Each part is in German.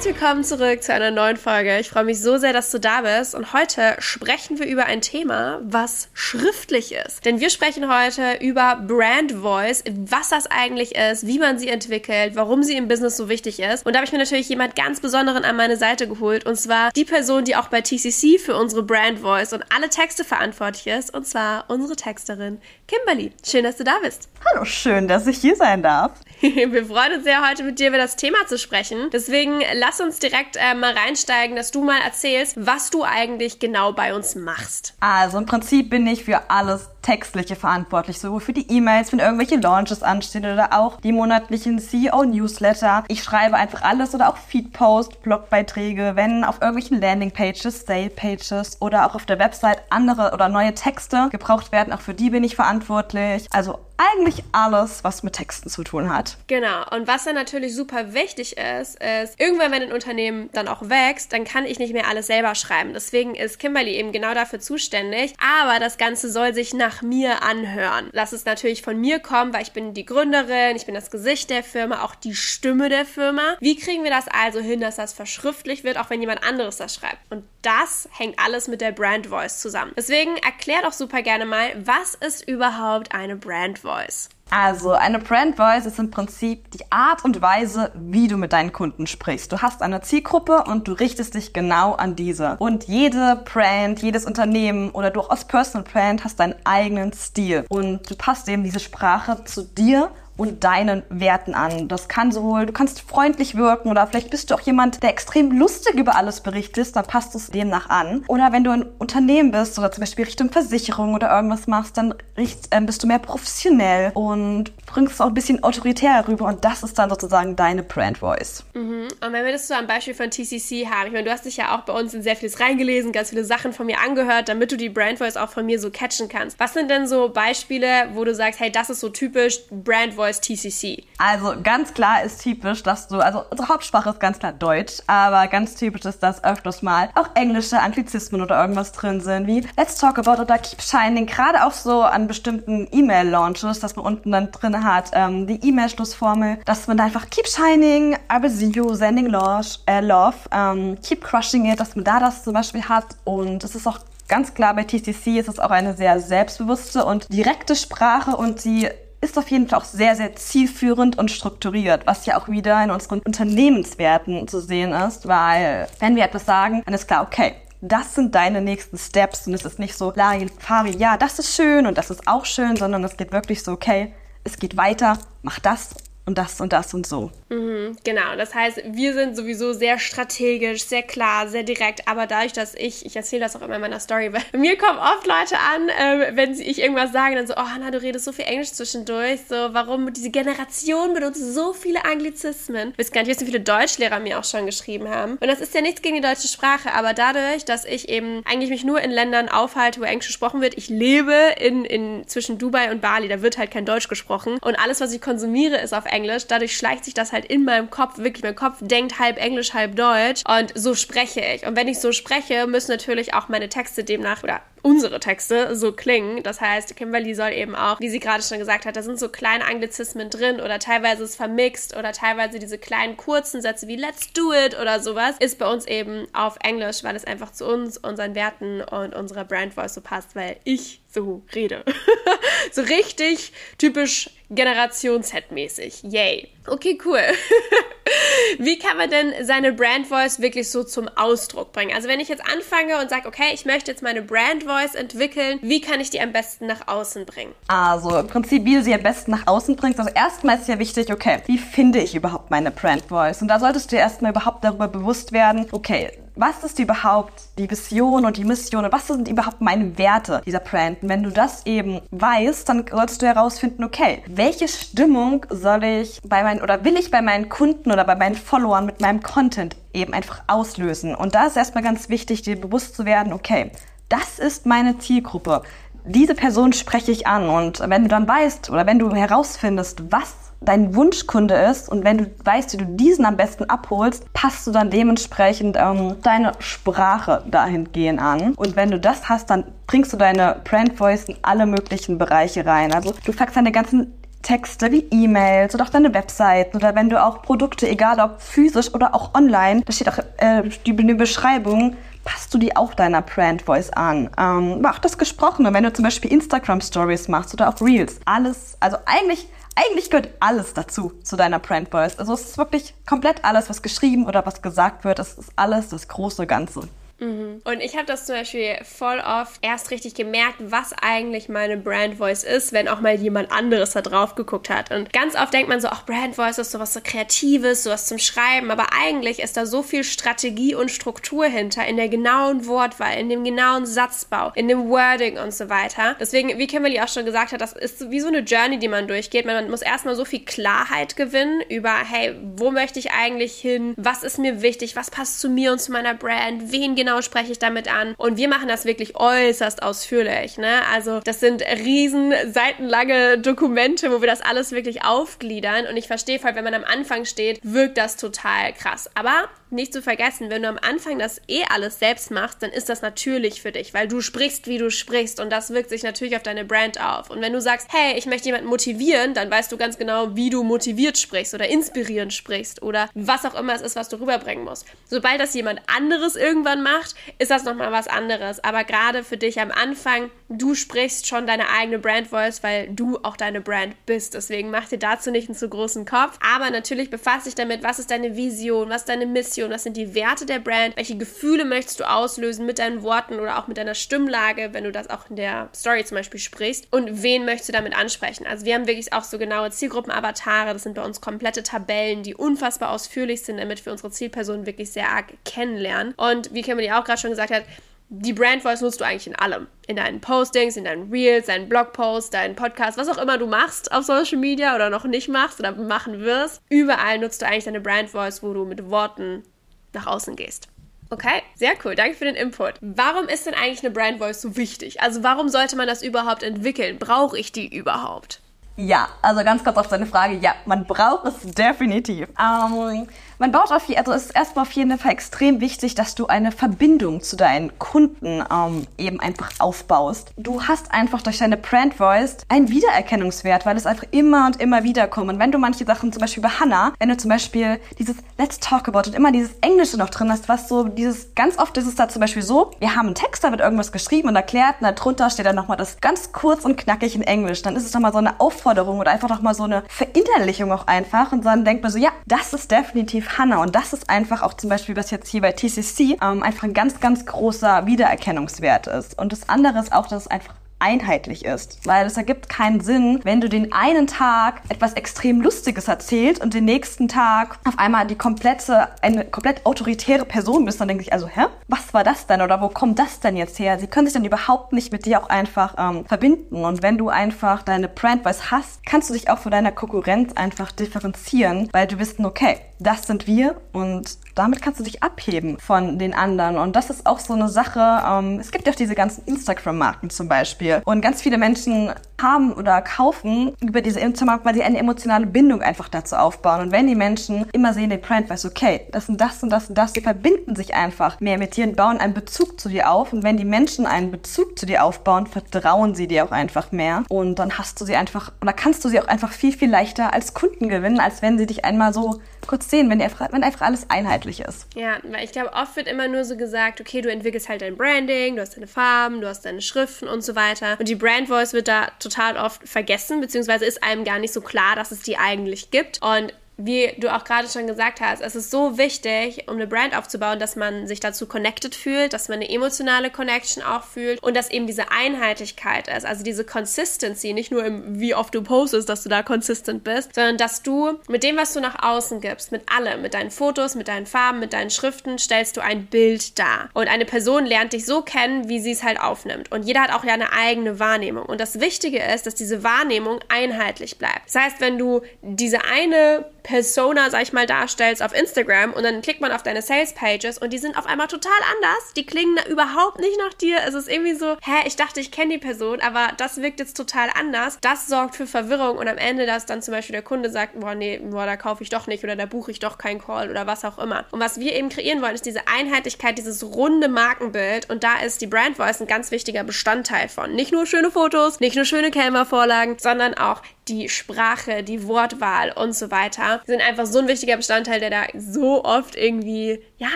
Herzlich willkommen zurück zu einer neuen Folge. Ich freue mich so sehr, dass du da bist. Und heute sprechen wir über ein Thema, was schriftlich ist. Denn wir sprechen heute über Brand Voice, was das eigentlich ist, wie man sie entwickelt, warum sie im Business so wichtig ist. Und da habe ich mir natürlich jemand ganz Besonderen an meine Seite geholt. Und zwar die Person, die auch bei TCC für unsere Brand Voice und alle Texte verantwortlich ist. Und zwar unsere Texterin Kimberly. Schön, dass du da bist. Hallo, schön, dass ich hier sein darf. wir freuen uns sehr, heute mit dir über das Thema zu sprechen. Deswegen lass uns direkt äh, mal reinsteigen, dass du mal erzählst, was du eigentlich genau bei uns machst. Also im Prinzip bin ich für alles Textliche verantwortlich, sowohl für die E-Mails, wenn irgendwelche Launches anstehen oder auch die monatlichen CEO-Newsletter. Ich schreibe einfach alles oder auch Feedpost, Blogbeiträge, wenn auf irgendwelchen Landingpages, Sale-Pages oder auch auf der Website andere oder neue Texte gebraucht werden. Auch für die bin ich verantwortlich. Also eigentlich alles, was mit Texten zu tun hat. Genau. Und was dann natürlich super wichtig ist, ist, irgendwann, wenn ein Unternehmen dann auch wächst, dann kann ich nicht mehr alles selber schreiben. Deswegen ist Kimberly eben genau dafür zuständig. Aber das Ganze soll sich nach mir anhören. Lass es natürlich von mir kommen, weil ich bin die Gründerin, ich bin das Gesicht der Firma, auch die Stimme der Firma. Wie kriegen wir das also hin, dass das verschriftlich wird, auch wenn jemand anderes das schreibt? Und das hängt alles mit der Brand Voice zusammen. Deswegen erklär doch super gerne mal, was ist überhaupt eine Brand Voice? Also, eine Brand Voice ist im Prinzip die Art und Weise, wie du mit deinen Kunden sprichst. Du hast eine Zielgruppe und du richtest dich genau an diese. Und jede Brand, jedes Unternehmen oder du auch als Personal Brand hast deinen eigenen Stil. Und du passt eben diese Sprache zu dir und deinen Werten an. Das kann sowohl, du kannst freundlich wirken oder vielleicht bist du auch jemand, der extrem lustig über alles berichtet, dann passt es demnach an. Oder wenn du ein Unternehmen bist oder zum Beispiel Richtung Versicherung oder irgendwas machst, dann richt, äh, bist du mehr professionell und bringst es auch ein bisschen autoritär rüber und das ist dann sozusagen deine Brand Voice. Mhm. Und wenn wir das so am Beispiel von TCC haben, ich meine, du hast dich ja auch bei uns in sehr vieles reingelesen, ganz viele Sachen von mir angehört, damit du die Brand Voice auch von mir so catchen kannst. Was sind denn so Beispiele, wo du sagst, hey, das ist so typisch Brand Voice Voice TCC? Also ganz klar ist typisch, dass du, also unsere Hauptsprache ist ganz klar Deutsch, aber ganz typisch ist, dass öfters mal auch englische Anglizismen oder irgendwas drin sind, wie Let's Talk About oder Keep Shining, gerade auch so an bestimmten E-Mail-Launches, dass man unten dann drin hat, ähm, die E-Mail-Schlussformel, dass man da einfach Keep Shining, I will see you, sending love, äh, love ähm, Keep Crushing It, dass man da das zum Beispiel hat und es ist auch ganz klar bei TCC ist es auch eine sehr selbstbewusste und direkte Sprache und sie ist auf jeden Fall auch sehr, sehr zielführend und strukturiert, was ja auch wieder in unseren Unternehmenswerten zu sehen ist, weil wenn wir etwas sagen, dann ist klar, okay, das sind deine nächsten Steps und es ist nicht so, Fari, ja, das ist schön und das ist auch schön, sondern es geht wirklich so, okay, es geht weiter, mach das und das und das und so. Mhm, genau, das heißt, wir sind sowieso sehr strategisch, sehr klar, sehr direkt, aber dadurch, dass ich, ich erzähle das auch immer in meiner Story, weil mir kommen oft Leute an, äh, wenn ich irgendwas sage, dann so, oh Hanna, du redest so viel Englisch zwischendurch, so, warum diese Generation benutzt so viele Anglizismen. Ich weiß gar nicht, wie viele Deutschlehrer mir auch schon geschrieben haben. Und das ist ja nichts gegen die deutsche Sprache, aber dadurch, dass ich eben eigentlich mich nur in Ländern aufhalte, wo Englisch gesprochen wird, ich lebe in, in zwischen Dubai und Bali, da wird halt kein Deutsch gesprochen und alles, was ich konsumiere, ist auf Englisch. Dadurch schleicht sich das halt in meinem Kopf, wirklich, mein Kopf denkt halb Englisch, halb Deutsch und so spreche ich. Und wenn ich so spreche, müssen natürlich auch meine Texte demnach oder unsere Texte so klingen. Das heißt, Kimberly soll eben auch, wie sie gerade schon gesagt hat, da sind so kleine Anglizismen drin oder teilweise ist vermixt oder teilweise diese kleinen kurzen Sätze wie Let's do it oder sowas, ist bei uns eben auf Englisch, weil es einfach zu uns, unseren Werten und unserer Brand Voice so passt, weil ich so rede. so richtig typisch Generation Z-mäßig. Yay. Okay, cool. Wie kann man denn seine Brand Voice wirklich so zum Ausdruck bringen? Also wenn ich jetzt anfange und sage, okay, ich möchte jetzt meine Brand Voice entwickeln, wie kann ich die am besten nach außen bringen? Also im Prinzip, wie du sie am besten nach außen bringst. Also erstmal ist ja wichtig, okay, wie finde ich überhaupt meine Brand Voice? Und da solltest du erstmal überhaupt darüber bewusst werden, okay, was ist überhaupt die Vision und die Mission und was sind überhaupt meine Werte dieser Brand? Und wenn du das eben weißt, dann solltest du herausfinden, okay, welche Stimmung soll ich bei meinen oder will ich bei meinen Kunden oder bei meinen Followern mit meinem Content eben einfach auslösen? Und da ist erstmal ganz wichtig, dir bewusst zu werden, okay, das ist meine Zielgruppe. Diese Person spreche ich an. Und wenn du dann weißt oder wenn du herausfindest, was dein Wunschkunde ist und wenn du weißt, wie du diesen am besten abholst, passt du dann dementsprechend ähm, deine Sprache dahingehend an. Und wenn du das hast, dann bringst du deine Brand Voice in alle möglichen Bereiche rein. Also du packst deine ganzen Texte wie E-Mails oder auch deine Webseiten oder wenn du auch Produkte, egal ob physisch oder auch online, da steht auch äh, die, die Beschreibung, passt du die auch deiner Brand Voice an. Ähm, mach das Gesprochene, wenn du zum Beispiel Instagram Stories machst oder auch Reels. Alles, also eigentlich eigentlich gehört alles dazu, zu deiner Brand Voice. Also es ist wirklich komplett alles, was geschrieben oder was gesagt wird. Es ist alles das große Ganze. Mhm. Und ich habe das zum Beispiel voll oft erst richtig gemerkt, was eigentlich meine Brand Voice ist, wenn auch mal jemand anderes da drauf geguckt hat. Und ganz oft denkt man so, ach, Brand Voice ist sowas so Kreatives, sowas zum Schreiben, aber eigentlich ist da so viel Strategie und Struktur hinter, in der genauen Wortwahl, in dem genauen Satzbau, in dem Wording und so weiter. Deswegen, wie Kimberly auch schon gesagt hat, das ist wie so eine Journey, die man durchgeht. Man muss erstmal so viel Klarheit gewinnen über, hey, wo möchte ich eigentlich hin? Was ist mir wichtig? Was passt zu mir und zu meiner Brand? Wen genau genau spreche ich damit an? Und wir machen das wirklich äußerst ausführlich. Ne? Also das sind riesen seitenlange Dokumente, wo wir das alles wirklich aufgliedern. Und ich verstehe voll, wenn man am Anfang steht, wirkt das total krass. Aber nicht zu vergessen, wenn du am Anfang das eh alles selbst machst, dann ist das natürlich für dich, weil du sprichst, wie du sprichst und das wirkt sich natürlich auf deine Brand auf. Und wenn du sagst, hey, ich möchte jemanden motivieren, dann weißt du ganz genau, wie du motiviert sprichst oder inspirierend sprichst oder was auch immer es ist, was du rüberbringen musst. Sobald das jemand anderes irgendwann macht, ist das nochmal was anderes. Aber gerade für dich am Anfang, du sprichst schon deine eigene Brand Voice, weil du auch deine Brand bist. Deswegen mach dir dazu nicht einen zu großen Kopf. Aber natürlich befasse dich damit, was ist deine Vision, was ist deine Mission, was sind die Werte der Brand, welche Gefühle möchtest du auslösen mit deinen Worten oder auch mit deiner Stimmlage, wenn du das auch in der Story zum Beispiel sprichst und wen möchtest du damit ansprechen. Also wir haben wirklich auch so genaue Zielgruppen-Avatare, das sind bei uns komplette Tabellen, die unfassbar ausführlich sind, damit wir unsere Zielpersonen wirklich sehr arg kennenlernen. Und wie Kimberly auch gerade schon gesagt hat, die Brand Voice nutzt du eigentlich in allem. In deinen Postings, in deinen Reels, deinen Blogposts, deinen Podcast, was auch immer du machst auf Social Media oder noch nicht machst oder machen wirst. Überall nutzt du eigentlich deine Brand Voice, wo du mit Worten nach außen gehst. Okay, sehr cool. Danke für den Input. Warum ist denn eigentlich eine Brand Voice so wichtig? Also warum sollte man das überhaupt entwickeln? Brauche ich die überhaupt? Ja, also ganz kurz auf deine Frage. Ja, man braucht es definitiv. Ähm, man baut auf, also es ist erstmal auf jeden Fall extrem wichtig, dass du eine Verbindung zu deinen Kunden ähm, eben einfach aufbaust. Du hast einfach durch deine Brand Voice einen Wiedererkennungswert, weil es einfach immer und immer wieder kommt. Und wenn du manche Sachen, zum Beispiel bei Hannah, wenn du zum Beispiel dieses Let's Talk About und immer dieses Englische noch drin hast, was so dieses, ganz oft ist es da zum Beispiel so, wir haben einen Text, da wird irgendwas geschrieben und erklärt und darunter steht dann nochmal das ganz kurz und knackig in Englisch. Dann ist es nochmal so eine Aufforderung oder einfach nochmal so eine Verinnerlichung auch einfach und dann denkt man so, ja, das ist definitiv Hannah. Und das ist einfach auch zum Beispiel, was jetzt hier bei TCC ähm, einfach ein ganz, ganz großer Wiedererkennungswert ist. Und das andere ist auch, dass es einfach einheitlich ist. Weil es ergibt keinen Sinn, wenn du den einen Tag etwas extrem Lustiges erzählst und den nächsten Tag auf einmal die komplette, eine komplett autoritäre Person bist, dann denke ich also, hä? Was war das denn? Oder wo kommt das denn jetzt her? Sie können sich dann überhaupt nicht mit dir auch einfach ähm, verbinden. Und wenn du einfach deine Brandwise hast, kannst du dich auch von deiner Konkurrenz einfach differenzieren, weil du wissen, okay, das sind wir und damit kannst du dich abheben von den anderen. Und das ist auch so eine Sache. Ähm, es gibt ja auch diese ganzen Instagram-Marken zum Beispiel. Und ganz viele Menschen haben oder kaufen über diese Instagram, weil sie eine emotionale Bindung einfach dazu aufbauen. Und wenn die Menschen immer sehen, den Brand weiß, okay, das und das und das und das, die verbinden sich einfach mehr mit dir und bauen einen Bezug zu dir auf. Und wenn die Menschen einen Bezug zu dir aufbauen, vertrauen sie dir auch einfach mehr. Und dann hast du sie einfach, oder kannst du sie auch einfach viel, viel leichter als Kunden gewinnen, als wenn sie dich einmal so kurz sehen, wenn, einfach, wenn einfach alles einheitlich ist. Ja, weil ich glaube, oft wird immer nur so gesagt, okay, du entwickelst halt dein Branding, du hast deine Farben, du hast deine Schriften und so weiter. Und die Brand Voice wird da total oft vergessen, beziehungsweise ist einem gar nicht so klar, dass es die eigentlich gibt. Und wie du auch gerade schon gesagt hast, es ist so wichtig, um eine Brand aufzubauen, dass man sich dazu connected fühlt, dass man eine emotionale Connection auch fühlt und dass eben diese Einheitlichkeit ist, also diese Consistency, nicht nur im, wie oft du postest, dass du da consistent bist, sondern dass du mit dem, was du nach außen gibst, mit allem, mit deinen Fotos, mit deinen Farben, mit deinen Schriften, stellst du ein Bild dar. Und eine Person lernt dich so kennen, wie sie es halt aufnimmt. Und jeder hat auch ja eine eigene Wahrnehmung. Und das Wichtige ist, dass diese Wahrnehmung einheitlich bleibt. Das heißt, wenn du diese eine Persona, sag ich mal, darstellst auf Instagram und dann klickt man auf deine Sales Pages und die sind auf einmal total anders. Die klingen überhaupt nicht nach dir. Es ist irgendwie so, hä, ich dachte, ich kenne die Person, aber das wirkt jetzt total anders. Das sorgt für Verwirrung und am Ende, dass dann zum Beispiel der Kunde sagt, boah, nee, boah, da kaufe ich doch nicht oder da buche ich doch keinen Call oder was auch immer. Und was wir eben kreieren wollen, ist diese Einheitlichkeit, dieses runde Markenbild und da ist die Brand Voice ein ganz wichtiger Bestandteil von. Nicht nur schöne Fotos, nicht nur schöne Canva-Vorlagen, sondern auch die Sprache, die Wortwahl und so weiter sind einfach so ein wichtiger Bestandteil, der da so oft irgendwie ja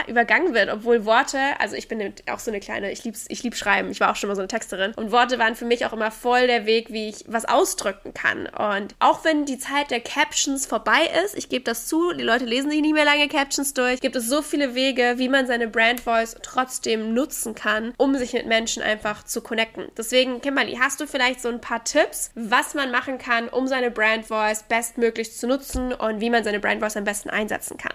übergangen wird, obwohl Worte, also ich bin auch so eine kleine, ich lieb's, ich lieb schreiben, ich war auch schon mal so eine Texterin und Worte waren für mich auch immer voll der Weg, wie ich was ausdrücken kann und auch wenn die Zeit der Captions vorbei ist, ich gebe das zu, die Leute lesen sich nicht mehr lange Captions durch, gibt es so viele Wege, wie man seine Brand Voice trotzdem nutzen kann, um sich mit Menschen einfach zu connecten. Deswegen, Kimberly, hast du vielleicht so ein paar Tipps, was man machen kann, um seine Brand Voice bestmöglich zu nutzen und wie man seine Brand Voice am besten einsetzen kann.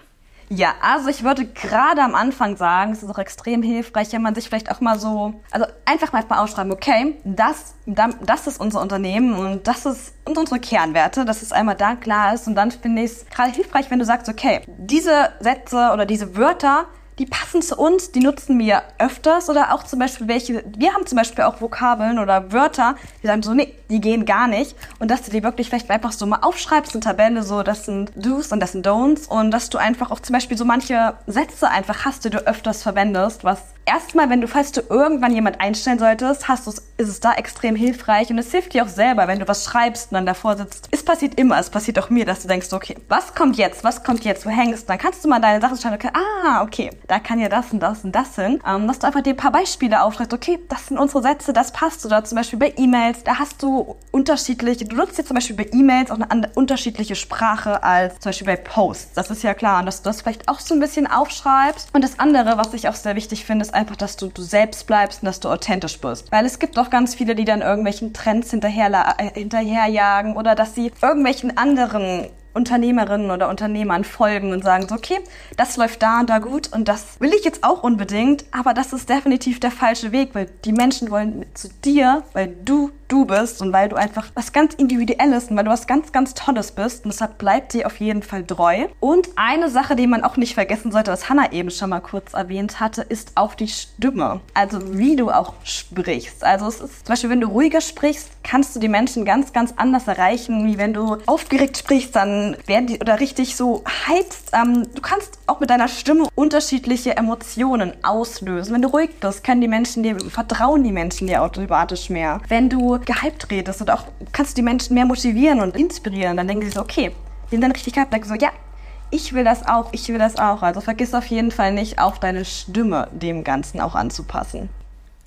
Ja, also ich würde gerade am Anfang sagen, es ist auch extrem hilfreich, wenn man sich vielleicht auch mal so, also einfach mal ausschreiben, okay, das, das ist unser Unternehmen und das ist unsere Kernwerte, dass es einmal da klar ist und dann finde ich es gerade hilfreich, wenn du sagst, okay, diese Sätze oder diese Wörter, die passen zu uns, die nutzen wir öfters oder auch zum Beispiel welche, wir haben zum Beispiel auch Vokabeln oder Wörter, die sagen so, nee, die gehen gar nicht. Und dass du die wirklich vielleicht einfach so mal aufschreibst in Tabelle, so das sind Do's und das sind Don'ts. Und dass du einfach auch zum Beispiel so manche Sätze einfach hast, die du öfters verwendest, was erstmal, wenn du, falls du irgendwann jemand einstellen solltest, hast du ist es da extrem hilfreich und es hilft dir auch selber, wenn du was schreibst und dann davor sitzt. Es passiert immer, es passiert auch mir, dass du denkst, okay, was kommt jetzt, was kommt jetzt, wo hängst? Dann kannst du mal deine Sachen schreiben, okay, ah, okay, da kann ja das und das und das hin. Ähm, dass du einfach dir ein paar Beispiele aufschreibst, okay, das sind unsere Sätze, das passt. Oder zum Beispiel bei E-Mails, da hast du unterschiedliche, du nutzt jetzt zum Beispiel bei E-Mails auch eine unterschiedliche Sprache als zum Beispiel bei Posts. Das ist ja klar. Und dass du das vielleicht auch so ein bisschen aufschreibst. Und das andere, was ich auch sehr wichtig finde, ist einfach, dass du du selbst bleibst und dass du authentisch bist. Weil es gibt auch ganz viele, die dann irgendwelchen Trends hinterher, äh, hinterherjagen oder dass sie irgendwelchen anderen Unternehmerinnen oder Unternehmern folgen und sagen so, okay, das läuft da und da gut und das will ich jetzt auch unbedingt, aber das ist definitiv der falsche Weg, weil die Menschen wollen zu dir, weil du du bist und weil du einfach was ganz Individuelles und weil du was ganz, ganz Tolles bist. Und deshalb bleibt dir auf jeden Fall treu. Und eine Sache, die man auch nicht vergessen sollte, was Hannah eben schon mal kurz erwähnt hatte, ist auch die Stimme. Also wie du auch sprichst. Also es ist zum Beispiel, wenn du ruhiger sprichst, kannst du die Menschen ganz, ganz anders erreichen, wie wenn du aufgeregt sprichst, dann werden die oder richtig so heizt. Ähm, du kannst auch mit deiner Stimme unterschiedliche Emotionen auslösen. Wenn du ruhig bist, können die Menschen dir, vertrauen die Menschen dir automatisch mehr. Wenn du gehypt redest und auch kannst du die Menschen mehr motivieren und inspirieren, dann denken sie so, okay, die sind dann richtig gehypt, denken so, ja, ich will das auch, ich will das auch. Also vergiss auf jeden Fall nicht, auch deine Stimme dem Ganzen auch anzupassen.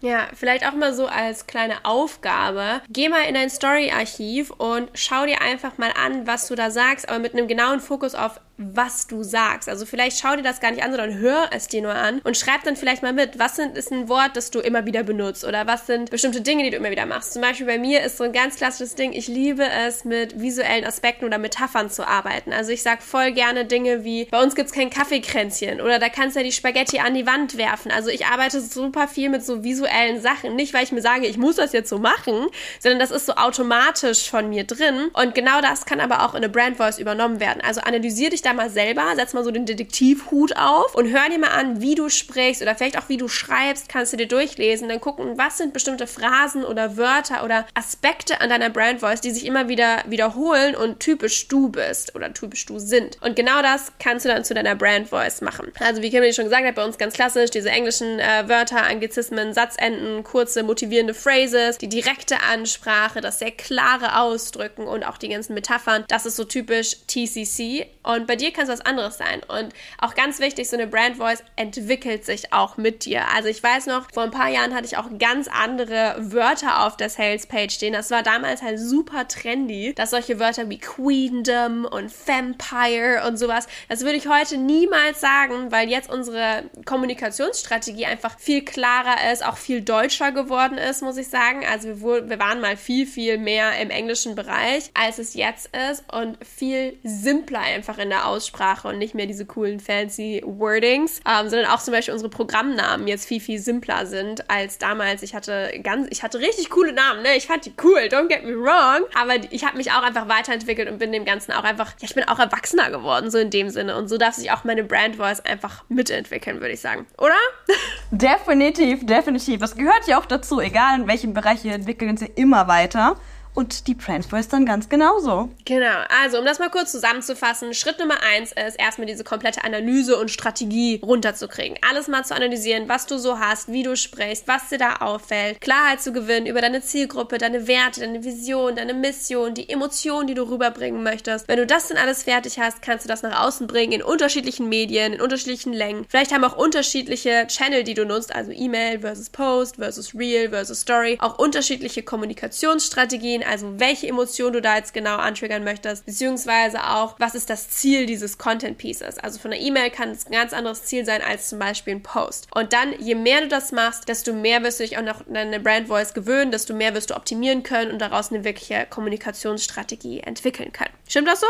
Ja, vielleicht auch mal so als kleine Aufgabe. Geh mal in dein Story-Archiv und schau dir einfach mal an, was du da sagst, aber mit einem genauen Fokus auf was du sagst. Also vielleicht schau dir das gar nicht an, sondern hör es dir nur an und schreib dann vielleicht mal mit, was sind, ist ein Wort, das du immer wieder benutzt oder was sind bestimmte Dinge, die du immer wieder machst. Zum Beispiel bei mir ist so ein ganz klassisches Ding, ich liebe es, mit visuellen Aspekten oder Metaphern zu arbeiten. Also ich sag voll gerne Dinge wie, bei uns gibt's kein Kaffeekränzchen oder da kannst du ja die Spaghetti an die Wand werfen. Also ich arbeite super viel mit so visuellen Sachen. Nicht, weil ich mir sage, ich muss das jetzt so machen, sondern das ist so automatisch von mir drin. Und genau das kann aber auch in eine Brand Voice übernommen werden. Also analysier dich da mal selber, setz mal so den Detektivhut auf und hör dir mal an, wie du sprichst oder vielleicht auch wie du schreibst, kannst du dir durchlesen, dann gucken, was sind bestimmte Phrasen oder Wörter oder Aspekte an deiner Brand Voice, die sich immer wieder wiederholen und typisch du bist oder typisch du sind. Und genau das kannst du dann zu deiner Brand Voice machen. Also wie Kimberly schon gesagt hat, bei uns ganz klassisch diese englischen äh, Wörter, Anglizismen, Satzenden, kurze motivierende Phrases, die direkte Ansprache, das sehr klare Ausdrücken und auch die ganzen Metaphern. Das ist so typisch TCC. Und bei dir kann es was anderes sein. Und auch ganz wichtig, so eine Brand Voice entwickelt sich auch mit dir. Also ich weiß noch, vor ein paar Jahren hatte ich auch ganz andere Wörter auf der Sales Page stehen. Das war damals halt super trendy, dass solche Wörter wie Queendom und Vampire und sowas, das würde ich heute niemals sagen, weil jetzt unsere Kommunikationsstrategie einfach viel klarer ist, auch viel deutscher geworden ist, muss ich sagen. Also wir, wir waren mal viel, viel mehr im englischen Bereich, als es jetzt ist und viel simpler einfach in der Aussprache und nicht mehr diese coolen fancy Wordings, ähm, sondern auch zum Beispiel unsere Programmnamen jetzt viel, viel simpler sind als damals. Ich hatte ganz, ich hatte richtig coole Namen, ne? Ich fand die cool, don't get me wrong. Aber ich habe mich auch einfach weiterentwickelt und bin dem Ganzen auch einfach, ja, ich bin auch erwachsener geworden, so in dem Sinne. Und so darf sich auch meine Brand Voice einfach mitentwickeln, würde ich sagen. Oder? Definitiv, definitiv. Das gehört ja auch dazu, egal in welchem Bereich ihr entwickeln sie immer weiter und die Transfers dann ganz genauso. Genau, also um das mal kurz zusammenzufassen, Schritt Nummer eins ist erstmal diese komplette Analyse und Strategie runterzukriegen. Alles mal zu analysieren, was du so hast, wie du sprichst, was dir da auffällt, Klarheit zu gewinnen über deine Zielgruppe, deine Werte, deine Vision, deine Mission, die Emotionen, die du rüberbringen möchtest. Wenn du das dann alles fertig hast, kannst du das nach außen bringen in unterschiedlichen Medien, in unterschiedlichen Längen. Vielleicht haben auch unterschiedliche Channel, die du nutzt, also E-Mail versus Post versus Reel versus Story, auch unterschiedliche Kommunikationsstrategien also welche Emotion du da jetzt genau antriggern möchtest, beziehungsweise auch, was ist das Ziel dieses Content Pieces. Also von einer E-Mail kann es ein ganz anderes Ziel sein als zum Beispiel ein Post. Und dann, je mehr du das machst, desto mehr wirst du dich auch noch an deine Brand Voice gewöhnen, desto mehr wirst du optimieren können und daraus eine wirkliche Kommunikationsstrategie entwickeln können. Stimmt das so?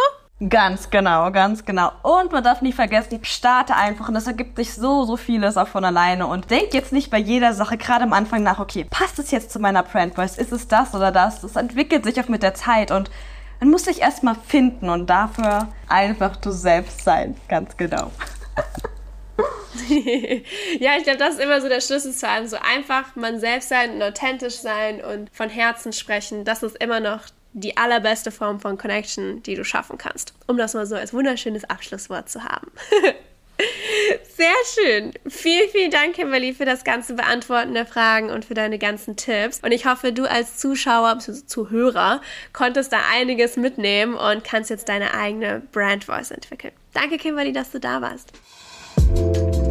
Ganz genau, ganz genau. Und man darf nie vergessen, starte einfach und das ergibt sich so, so vieles auch von alleine. Und denk jetzt nicht bei jeder Sache, gerade am Anfang nach, okay, passt es jetzt zu meiner Brand Voice? Ist es das oder das? Das entwickelt sich auch mit der Zeit und man muss sich erstmal finden und dafür einfach du selbst sein. Ganz genau. ja, ich glaube, das ist immer so der Schlüssel zu allem. So einfach man selbst sein und authentisch sein und von Herzen sprechen. Das ist immer noch die allerbeste Form von Connection, die du schaffen kannst. Um das mal so als wunderschönes Abschlusswort zu haben. Sehr schön. Vielen, vielen Dank, Kimberly, für das ganze Beantworten der Fragen und für deine ganzen Tipps. Und ich hoffe, du als Zuschauer, Zuhörer, konntest da einiges mitnehmen und kannst jetzt deine eigene Brand Voice entwickeln. Danke, Kimberly, dass du da warst.